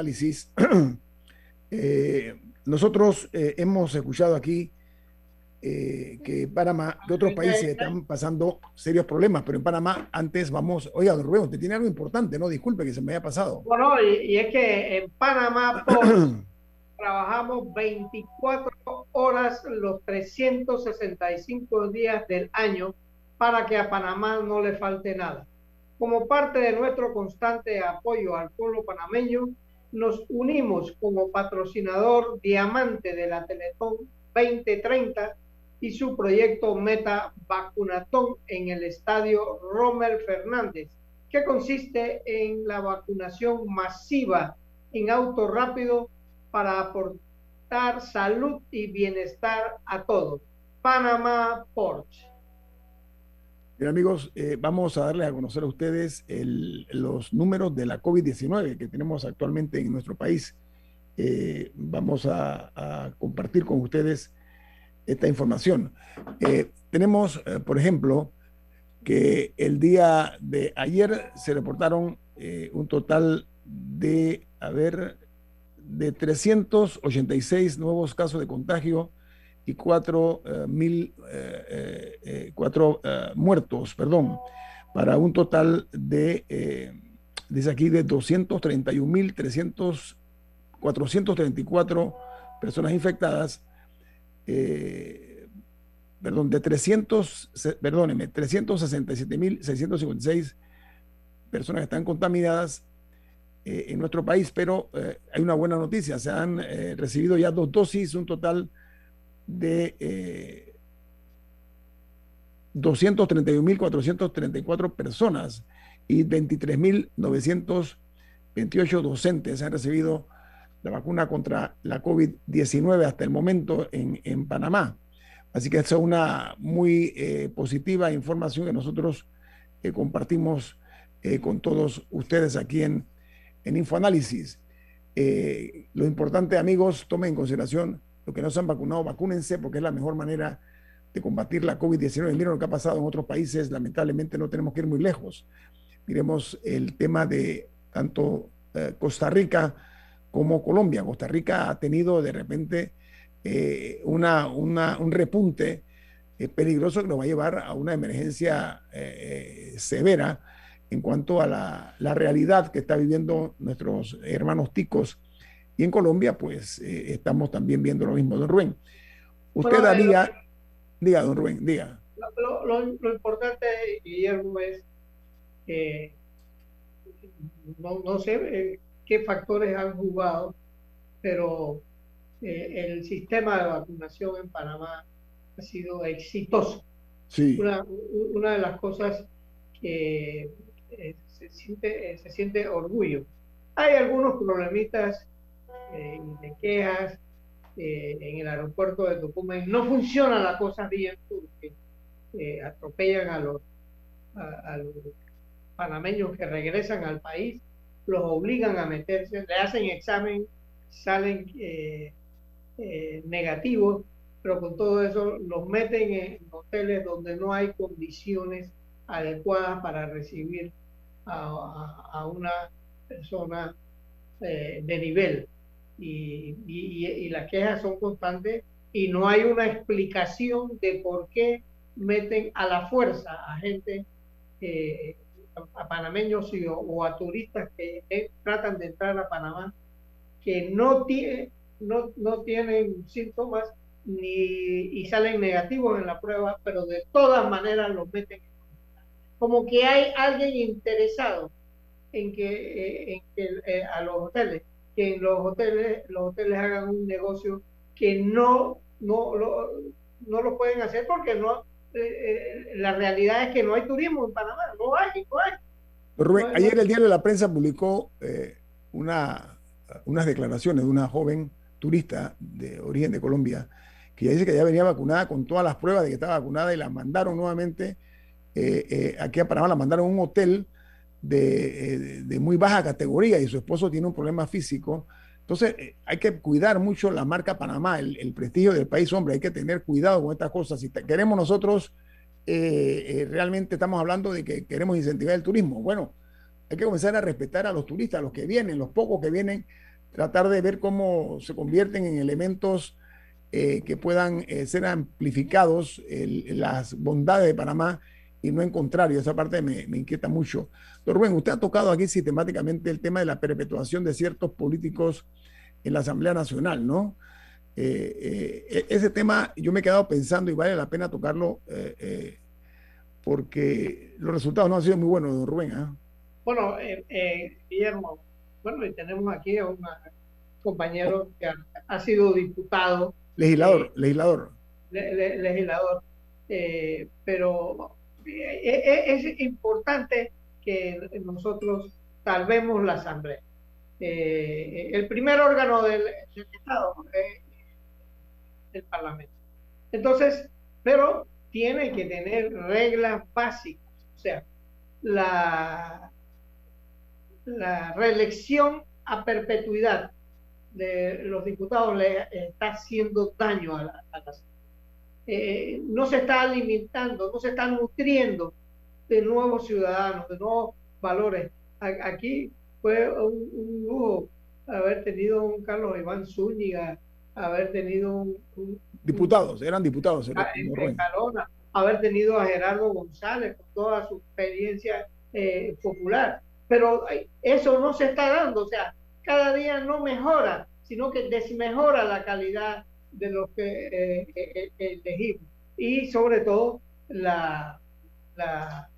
[SPEAKER 2] InfoAnálisis. <clears throat> Eh, nosotros eh, hemos escuchado aquí eh, que Panamá, que otros países están pasando serios problemas, pero en Panamá antes vamos, oiga, don Rubén, usted tiene algo importante, ¿no? Disculpe que se me haya pasado.
[SPEAKER 7] Bueno, y, y es que en Panamá <clears throat> por- trabajamos 24 horas los 365 días del año para que a Panamá no le falte nada. Como parte de nuestro constante apoyo al pueblo panameño, nos unimos como patrocinador diamante de la Teletón 2030 y su proyecto Meta Vacunatón en el estadio Rommel Fernández, que consiste en la vacunación masiva en auto rápido para aportar salud y bienestar a todos. Panamá Porch.
[SPEAKER 2] Bien, amigos, eh, vamos a darles a conocer a ustedes el- los números de la COVID-19 que tenemos actualmente en nuestro país. Eh, vamos a, compartir con ustedes esta información. Eh, tenemos, por ejemplo, que el día de ayer se reportaron un total de, a ver, de 386 nuevos casos de contagio y cuatro eh, mil eh, eh, eh, cuatro eh, muertos, perdón, para un total de, dice aquí, de 231 mil 434 personas infectadas, perdón, de 300, se- perdóneme, 367 mil 656 personas que están contaminadas en nuestro país, pero hay una buena noticia, se han recibido ya dos dosis, un total de eh, 231.434 personas y 23.928 docentes han recibido la vacuna contra la COVID-19 hasta el momento en, en Panamá. Así que es una muy eh, positiva información que nosotros eh, compartimos eh, con todos ustedes aquí en, en Infoanálisis. Lo importante, amigos, tomen en consideración los que no se han vacunado, vacúnense porque es la mejor manera de combatir la COVID-19. Miren lo que ha pasado en otros países, lamentablemente no tenemos que ir muy lejos. Miremos el tema de tanto eh, Costa Rica como Colombia. Costa Rica ha tenido de repente eh, una, un repunte eh, peligroso que nos va a llevar a una emergencia severa en cuanto a la, la realidad que está viviendo nuestros hermanos ticos. Y en Colombia, pues eh, estamos también viendo lo mismo, don Rubén. Usted
[SPEAKER 7] Bueno,
[SPEAKER 2] diga, don Rubén, diga.
[SPEAKER 7] Lo, lo- lo importante, Guillermo, es que no, no sé eh, qué factores han jugado, pero eh, el sistema de vacunación en Panamá ha sido exitoso.
[SPEAKER 2] Sí.
[SPEAKER 7] Una, una de las cosas que eh, se, siente, se siente orgullo. Hay algunos problemitas eh, de quejas eh, en el aeropuerto de Tucumán. No funciona la cosa bien porque eh, atropellan a los, panameños que regresan al país, los obligan a meterse, le hacen examen, salen eh, negativos, pero con todo eso los meten en hoteles donde no hay condiciones adecuadas para recibir a, una persona de nivel. Y, y- y- y las quejas son constantes y no hay una explicación de por qué meten a la fuerza a gente, eh, a panameños o, a turistas que eh, tratan de entrar a Panamá, que no, tiene, no, no tienen síntomas ni, y salen negativos en la prueba, pero de todas maneras los meten. Como que hay alguien interesado en que, eh, en que a los hoteles, que en los hoteles, los hoteles hagan un negocio que no, no, lo, no lo pueden hacer porque no, eh, eh, la realidad es que no hay turismo en Panamá, no hay, no hay.
[SPEAKER 2] Rubén, ayer el diario de la prensa publicó eh, una, unas declaraciones de una joven turista de origen de Colombia que ya dice que ya venía vacunada con todas las pruebas de que estaba vacunada y la mandaron nuevamente aquí a Panamá, la mandaron a un hotel de, de, muy baja categoría y su esposo tiene un problema físico. Entonces hay que cuidar mucho la marca Panamá, el, el, prestigio del país, hombre, hay que tener cuidado con estas cosas. Si queremos nosotros eh, eh, realmente estamos hablando de que queremos incentivar el turismo. Bueno, hay que comenzar a respetar a los turistas, a los que vienen, los pocos que vienen, tratar de ver cómo se convierten en elementos eh, que puedan ser amplificados las bondades de Panamá y no en contrario. Esa parte me, inquieta mucho. Don Rubén, usted ha tocado aquí sistemáticamente el tema de la perpetuación de ciertos políticos en la Asamblea Nacional, ¿no? Eh, eh, e-, ese tema yo me he quedado pensando y vale la pena tocarlo eh, porque los resultados no han sido muy buenos, don Rubén. ¿ah?
[SPEAKER 7] Bueno, Guillermo, bueno, y tenemos aquí a un compañero que ha, sido diputado.
[SPEAKER 2] Legislador, legislador.
[SPEAKER 7] legislador. pero es importante que nosotros salvemos la Asamblea. el primer órgano del, Estado del Parlamento. Entonces, pero tiene que tener reglas básicas. O sea, la, la reelección a perpetuidad de los diputados le está haciendo daño a la, eh, no se está alimentando, no se está nutriendo de nuevos ciudadanos, de nuevos valores. Aquí fue un, lujo haber tenido un Carlos Iván Zúñiga, haber tenido un,
[SPEAKER 2] diputados, eran diputados.
[SPEAKER 7] Ah, en, haber tenido a Gerardo González con toda su experiencia eh, popular. Pero eso no se está dando, o sea, cada día no mejora, sino que desmejora la calidad de los que eh, eh, elegimos. Y sobre todo la, la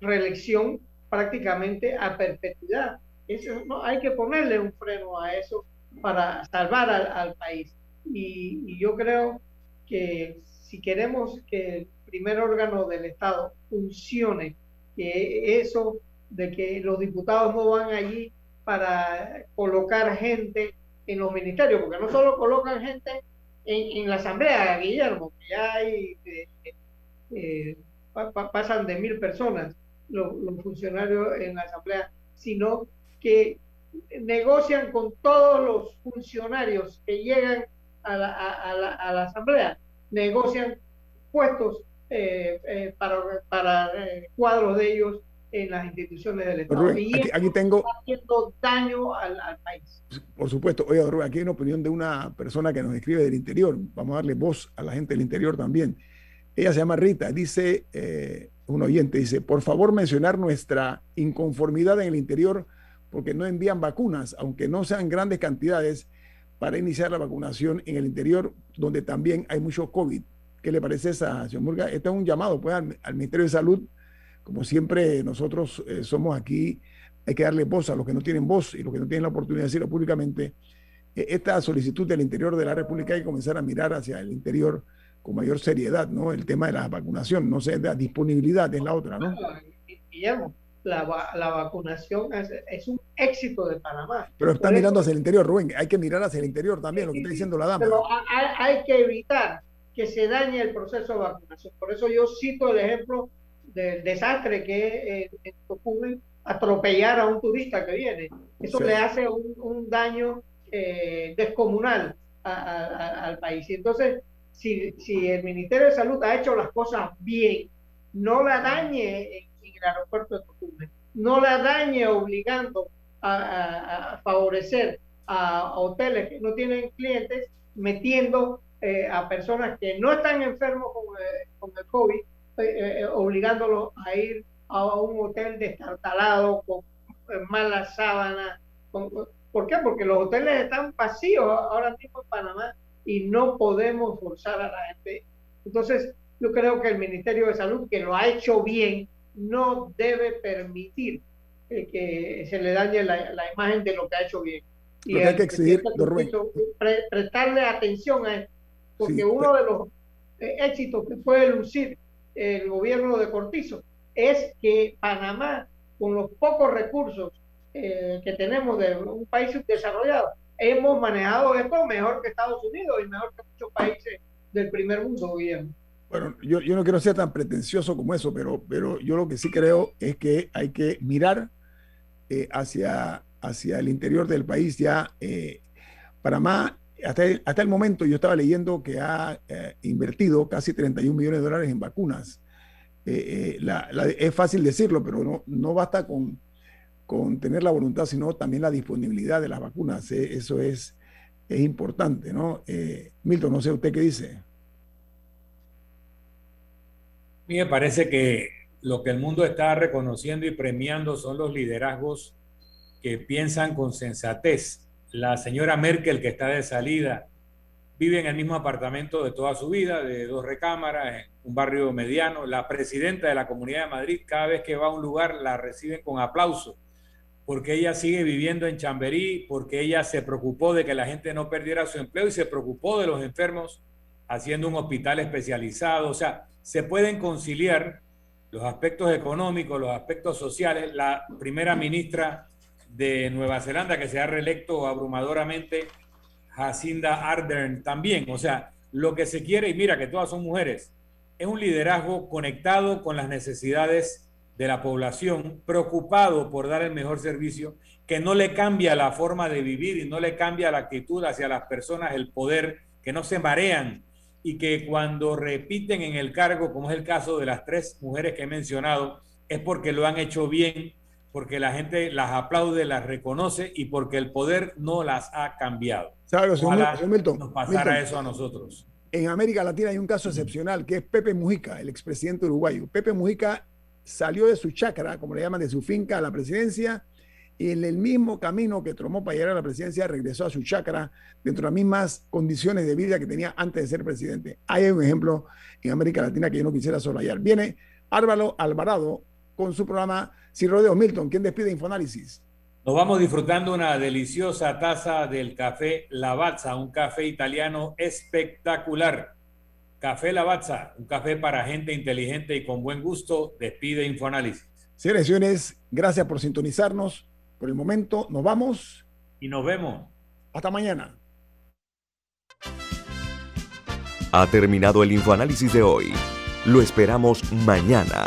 [SPEAKER 7] reelección prácticamente a perpetuidad. Eso, no, hay que ponerle un freno a eso para salvar al, país. Y, yo creo que si queremos que el primer órgano del Estado funcione, que eso de que los diputados no van allí para colocar gente en los ministerios, porque no solo colocan gente en, la Asamblea, Guillermo, que ya hay, eh, eh, pasan de mil personas los, funcionarios en la Asamblea, sino que negocian con todos los funcionarios que llegan a la, a, la, a la Asamblea, negocian puestos eh, eh, para, para eh, cuadros de ellos en las instituciones del Estado.
[SPEAKER 2] y aquí, tengo...
[SPEAKER 7] Está haciendo daño al, al, país.
[SPEAKER 2] Por supuesto. Oye, Rubén, aquí hay una opinión de una persona que nos escribe del interior. Vamos a darle voz a la gente del interior también. Ella se llama Rita. Dice, un oyente, dice, por favor mencionar nuestra inconformidad en el interior porque no envían vacunas, aunque no sean grandes cantidades, para iniciar la vacunación en el interior, donde también hay mucho COVID. ¿Qué le parece esa, señor Murga? Este es un llamado pues, al, Ministerio de Salud. Como siempre, nosotros eh, somos aquí, hay que darle voz a los que no tienen voz y los que no tienen la oportunidad de decirlo públicamente. E, esta solicitud del interior de la República hay que comenzar a mirar hacia el interior con mayor seriedad, ¿no? El tema de la vacunación, no sé, la disponibilidad es la otra, ¿no?
[SPEAKER 7] Guillermo, la, la vacunación es, un éxito de Panamá.
[SPEAKER 2] Pero está mirando hacia el interior, Rubén. Hay que mirar hacia el interior también, lo que está diciendo la dama.
[SPEAKER 7] Pero hay, que evitar que se dañe el proceso de vacunación. Por eso yo cito el ejemplo del desastre que eh, ocurre atropellar a un turista que viene. Eso le hace un, daño eh, descomunal al país. Y entonces, si, si el Ministerio de Salud ha hecho las cosas bien, no la dañe aeropuerto de Tocumen, no la dañe obligando a, favorecer a, hoteles que no tienen clientes, metiendo eh, a personas que no están enfermos con, eh, con el COVID, eh, obligándolos a ir a un hotel destartalado, con malas sábanas. ¿Por qué? Porque los hoteles están vacíos ahora mismo en Panamá y no podemos forzar a la gente. Entonces, yo creo que el Ministerio de Salud, que lo ha hecho bien, no debe permitir que se le dañe la, la, imagen de lo que ha hecho bien.
[SPEAKER 2] Y hay que exigir,
[SPEAKER 7] prestarle atención a esto, porque uno de los eh, éxitos que puede lucir el gobierno de Cortizo es que Panamá, con los pocos recursos eh, que tenemos de un país desarrollado, hemos manejado esto mejor que Estados Unidos y mejor que muchos países del primer mundo, gobierno.
[SPEAKER 2] Bueno, yo, yo, no quiero ser tan pretencioso como eso, pero, pero yo lo que sí creo es que hay que mirar eh, hacia, hacia el interior del país. Ya eh, Panamá, hasta el, hasta el momento yo estaba leyendo que ha eh, invertido casi 31 millones de dólares en vacunas. La, es fácil decirlo, pero no, no basta con, con tener la voluntad, sino también la disponibilidad de las vacunas. eso es, es importante, ¿no? Milton, no sé usted qué dice.
[SPEAKER 3] A mí me parece que lo que el mundo está reconociendo y premiando son los liderazgos que piensan con sensatez. La señora Merkel, que está de salida, vive en el mismo apartamento de toda su vida, de dos recámaras, en un barrio mediano. La presidenta de la Comunidad de Madrid, cada vez que va a un lugar, la reciben con aplauso, porque ella sigue viviendo en Chamberí, porque ella se preocupó de que la gente no perdiera su empleo y se preocupó de los enfermos haciendo un hospital especializado. O sea, se pueden conciliar los aspectos económicos, los aspectos sociales. La primera ministra de Nueva Zelanda, que se ha reelecto abrumadoramente, Jacinda Ardern también. O sea, lo que se quiere, y mira que todas son mujeres, es un liderazgo conectado con las necesidades de la población, preocupado por dar el mejor servicio, que no le cambia la forma de vivir y no le cambia la actitud hacia las personas, el poder, que no se marean y que cuando repiten en el cargo, como es el caso de las tres mujeres que he mencionado, es porque lo han hecho bien, porque la gente las aplaude, las reconoce y porque el poder no las ha cambiado.
[SPEAKER 2] ¿Sabes, Milton,
[SPEAKER 3] nos pasara eso a nosotros.
[SPEAKER 2] En América Latina hay un caso excepcional que es Pepe Mujica, el expresidente uruguayo. Pepe Mujica salió de su chacra, como le llaman, de su finca a la presidencia y en el mismo camino que tomó para llegar a la presidencia regresó a su chacra dentro de las mismas condiciones de vida que tenía antes de ser presidente. Hay un ejemplo en América Latina que yo no quisiera sobrayar. Viene Álvaro Alvarado con su programa Sin Rodeo Milton. ¿Quién despide Infoanálisis?
[SPEAKER 3] Nos vamos disfrutando una deliciosa taza del café Lavazza, un café italiano espectacular. Café Lavazza, un café para gente inteligente y con buen gusto. Despide Infoanálisis.
[SPEAKER 2] Señores, gracias por sintonizarnos. Por el momento nos vamos.
[SPEAKER 3] Y nos vemos.
[SPEAKER 2] Hasta mañana.
[SPEAKER 1] Ha terminado el infoanálisis de hoy. Lo esperamos mañana,